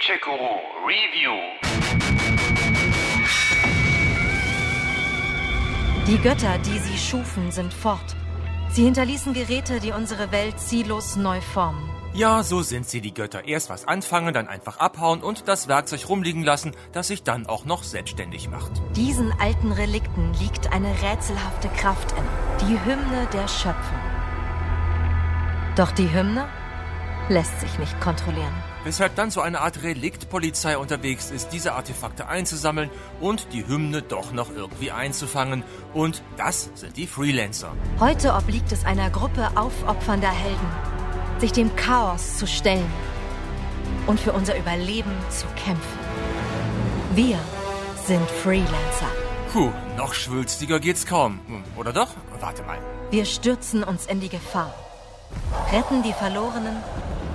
Gencheck-Guru Review. Die Götter, die sie schufen, sind fort. Sie hinterließen Geräte, die unsere Welt ziellos neu formen. Ja, so sind sie, die Götter. Erst was anfangen, dann einfach abhauen und das Werkzeug rumliegen lassen, das sich dann auch noch selbstständig macht. Diesen alten Relikten liegt eine rätselhafte Kraft in. Die Hymne der Schöpfung. Doch die Hymne lässt sich nicht kontrollieren. Weshalb dann so eine Art Reliktpolizei unterwegs ist, diese Artefakte einzusammeln und die Hymne doch noch irgendwie einzufangen. Und das sind die Freelancer. Heute obliegt es einer Gruppe aufopfernder Helden, sich dem Chaos zu stellen und für unser Überleben zu kämpfen. Wir sind Freelancer. Puh, noch schwülstiger geht's kaum. Hm, Oder doch? Warte mal. Wir stürzen uns in die Gefahr, retten die Verlorenen,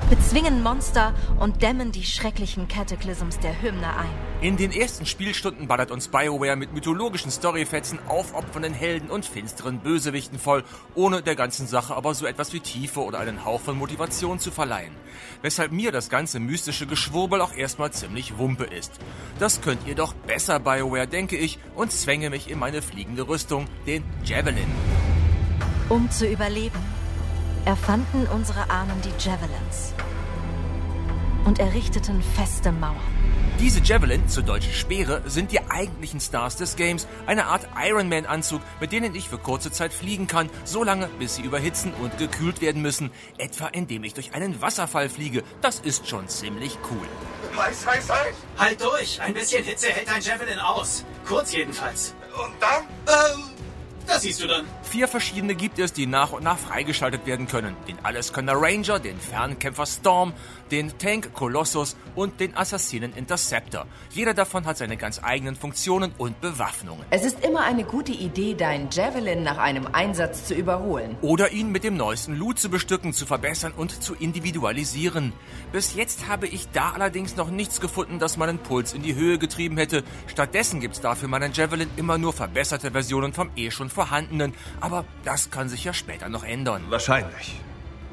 bezwingen Monster und dämmen die schrecklichen Cataclysms der Hymne ein. In den ersten Spielstunden ballert uns BioWare mit mythologischen Storyfetzen, aufopfernden Helden und finsteren Bösewichten voll, ohne der ganzen Sache aber so etwas wie Tiefe oder einen Hauch von Motivation zu verleihen. Weshalb mir das ganze mystische Geschwurbel auch erstmal ziemlich Wumpe ist. Das könnt ihr doch besser, BioWare, denke ich, und zwänge mich in meine fliegende Rüstung, den Javelin. Um zu überleben, erfanden unsere Ahnen die Javelins und errichteten feste Mauern. Diese Javelin, zu deutsch Speere, sind die eigentlichen Stars des Games. Eine Art Ironman-Anzug, mit denen ich für kurze Zeit fliegen kann, so lange, bis sie überhitzen und gekühlt werden müssen. Etwa indem ich durch einen Wasserfall fliege. Das ist schon ziemlich cool. Heiß, heiß, heiß. Halt durch! Ein bisschen Hitze hält ein Javelin aus. Kurz jedenfalls. Und dann? Ähm, das siehst du dann. Vier verschiedene gibt es, die nach und nach freigeschaltet werden können. Den Alleskönner Ranger, den Fernkämpfer Storm, den Tank Colossus und den Assassinen Interceptor. Jeder davon hat seine ganz eigenen Funktionen und Bewaffnungen. Es ist immer eine gute Idee, deinen Javelin nach einem Einsatz zu überholen. Oder ihn mit dem neuesten Loot zu bestücken, zu verbessern und zu individualisieren. Bis jetzt habe ich da allerdings noch nichts gefunden, das meinen Puls in die Höhe getrieben hätte. Stattdessen gibt's dafür meinen Javelin immer nur verbesserte Versionen vom eh schon vorhandenen. Aber das kann sich ja später noch ändern. Wahrscheinlich.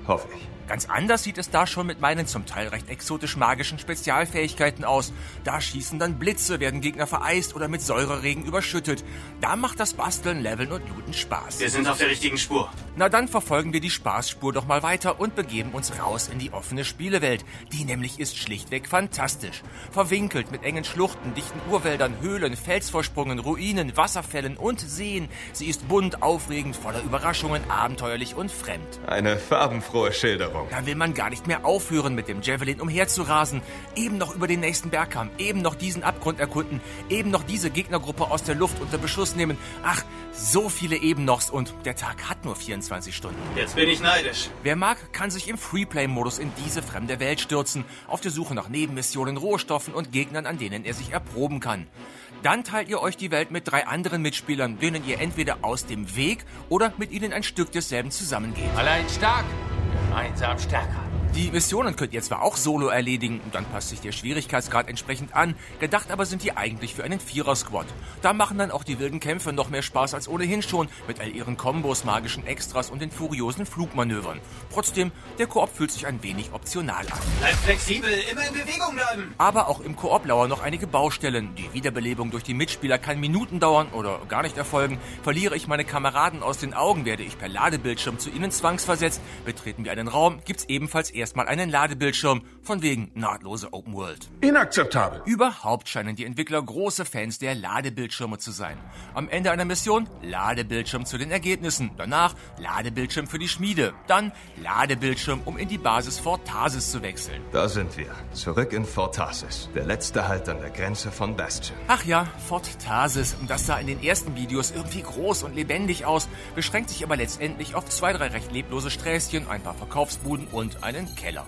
Hoffe ich. Ganz anders sieht es da schon mit meinen zum Teil recht exotisch magischen Spezialfähigkeiten aus. Da schießen dann Blitze, werden Gegner vereist oder mit Säureregen überschüttet. Da macht das Basteln, Leveln und Looten Spaß. Wir sind auf der richtigen Spur. Na dann verfolgen wir die Spaßspur doch mal weiter und begeben uns raus in die offene Spielewelt. Die nämlich ist schlichtweg fantastisch. Verwinkelt mit engen Schluchten, dichten Urwäldern, Höhlen, Felsvorsprungen, Ruinen, Wasserfällen und Seen. Sie ist bunt, aufregend, voller Überraschungen, abenteuerlich und fremd. Eine farbenfrohe Schilderung. Dann will man gar nicht mehr aufhören, mit dem Javelin umherzurasen. Eben noch über den nächsten Bergkamm, eben noch diesen Abgrund erkunden, eben noch diese Gegnergruppe aus der Luft unter Beschuss nehmen. Ach, so viele eben nochs und der Tag hat nur 24 Stunden. Jetzt bin ich neidisch. Wer mag, kann sich im Freeplay-Modus in diese fremde Welt stürzen, auf der Suche nach Nebenmissionen, Rohstoffen und Gegnern, an denen er sich erproben kann. Dann teilt ihr euch die Welt mit drei anderen Mitspielern, denen ihr entweder aus dem Weg oder mit ihnen ein Stück desselben zusammengeht. Allein stark, gemeinsam stärker. Die Missionen könnt ihr zwar auch solo erledigen, dann passt sich der Schwierigkeitsgrad entsprechend an, gedacht aber sind die eigentlich für einen Vierer-Squad. Da machen dann auch die wilden Kämpfe noch mehr Spaß als ohnehin schon, mit all ihren Kombos, magischen Extras und den furiosen Flugmanövern. Trotzdem, der Koop fühlt sich ein wenig optional an. Bleib flexibel, immer in Bewegung bleiben. Aber auch im Koop lauern noch einige Baustellen. Die Wiederbelebung durch die Mitspieler kann Minuten dauern oder gar nicht erfolgen. Verliere ich meine Kameraden aus den Augen, werde ich per Ladebildschirm zu ihnen zwangsversetzt. Betreten wir einen Raum, gibt's ebenfalls erstmal einen Ladebildschirm. Von wegen nahtlose Open World. Inakzeptabel. Überhaupt scheinen die Entwickler große Fans der Ladebildschirme zu sein. Am Ende einer Mission Ladebildschirm zu den Ergebnissen. Danach Ladebildschirm für die Schmiede. Dann Ladebildschirm, um in die Basis Fort Tarsis zu wechseln. Da sind wir. Zurück in Fort Tarsis. Der letzte Halt an der Grenze von Bastion. Ach ja, Fort Tarsis. Das sah in den ersten Videos irgendwie groß und lebendig aus, beschränkt sich aber letztendlich auf zwei, drei recht leblose Sträßchen, ein paar Verkaufsbuden und einen Keller.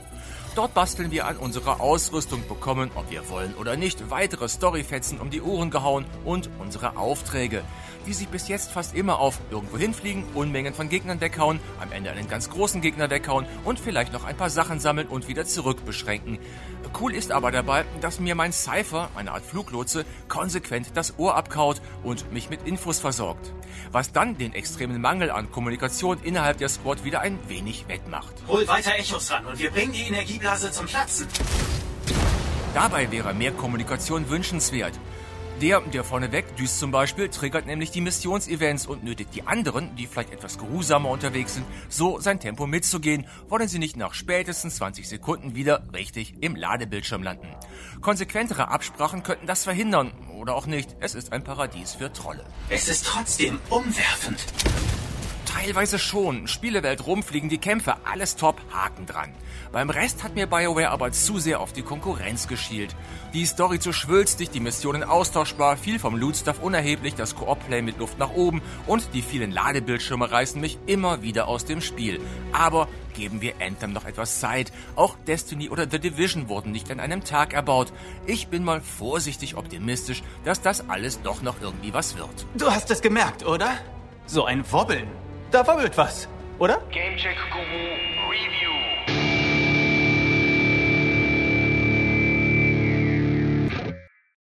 Dort basteln wir an unserer Ausrüstung, bekommen, ob wir wollen oder nicht, weitere Storyfetzen um die Ohren gehauen und unsere Aufträge, die sich bis jetzt fast immer auf irgendwo hinfliegen, Unmengen von Gegnern weghauen, am Ende einen ganz großen Gegner weghauen und vielleicht noch ein paar Sachen sammeln und wieder zurück beschränken. Cool ist aber dabei, dass mir mein Cypher, eine Art Fluglotse, konsequent das Ohr abkaut und mich mit Infos versorgt. Was dann den extremen Mangel an Kommunikation innerhalb der Squad wieder ein wenig wettmacht. Hol weiter Echos ran und wir bringen die Energieblase zum Platzen. Dabei wäre mehr Kommunikation wünschenswert. Der, der vorneweg düst zum Beispiel, triggert nämlich die Missionsevents und nötigt die anderen, die vielleicht etwas geruhsamer unterwegs sind, so sein Tempo mitzugehen, wollen sie nicht nach spätestens 20 Sekunden wieder richtig im Ladebildschirm landen. Konsequentere Absprachen könnten das verhindern, oder auch nicht. Es ist ein Paradies für Trolle. Es ist trotzdem umwerfend. Teilweise schon. Spielewelt rumfliegen die Kämpfe, alles top, Haken dran. Beim Rest hat mir BioWare aber zu sehr auf die Konkurrenz geschielt. Die Story zu schwülstig, die Missionen austauschbar, viel vom Loot-Stuff unerheblich, das Koop-Play mit Luft nach oben und die vielen Ladebildschirme reißen mich immer wieder aus dem Spiel. Aber geben wir Anthem noch etwas Zeit. Auch Destiny oder The Division wurden nicht an einem Tag erbaut. Ich bin mal vorsichtig optimistisch, dass das alles doch noch irgendwie was wird. Du hast es gemerkt, oder? So ein Wobbeln. Da wobbelt was, oder? Gamecheck Guru Review.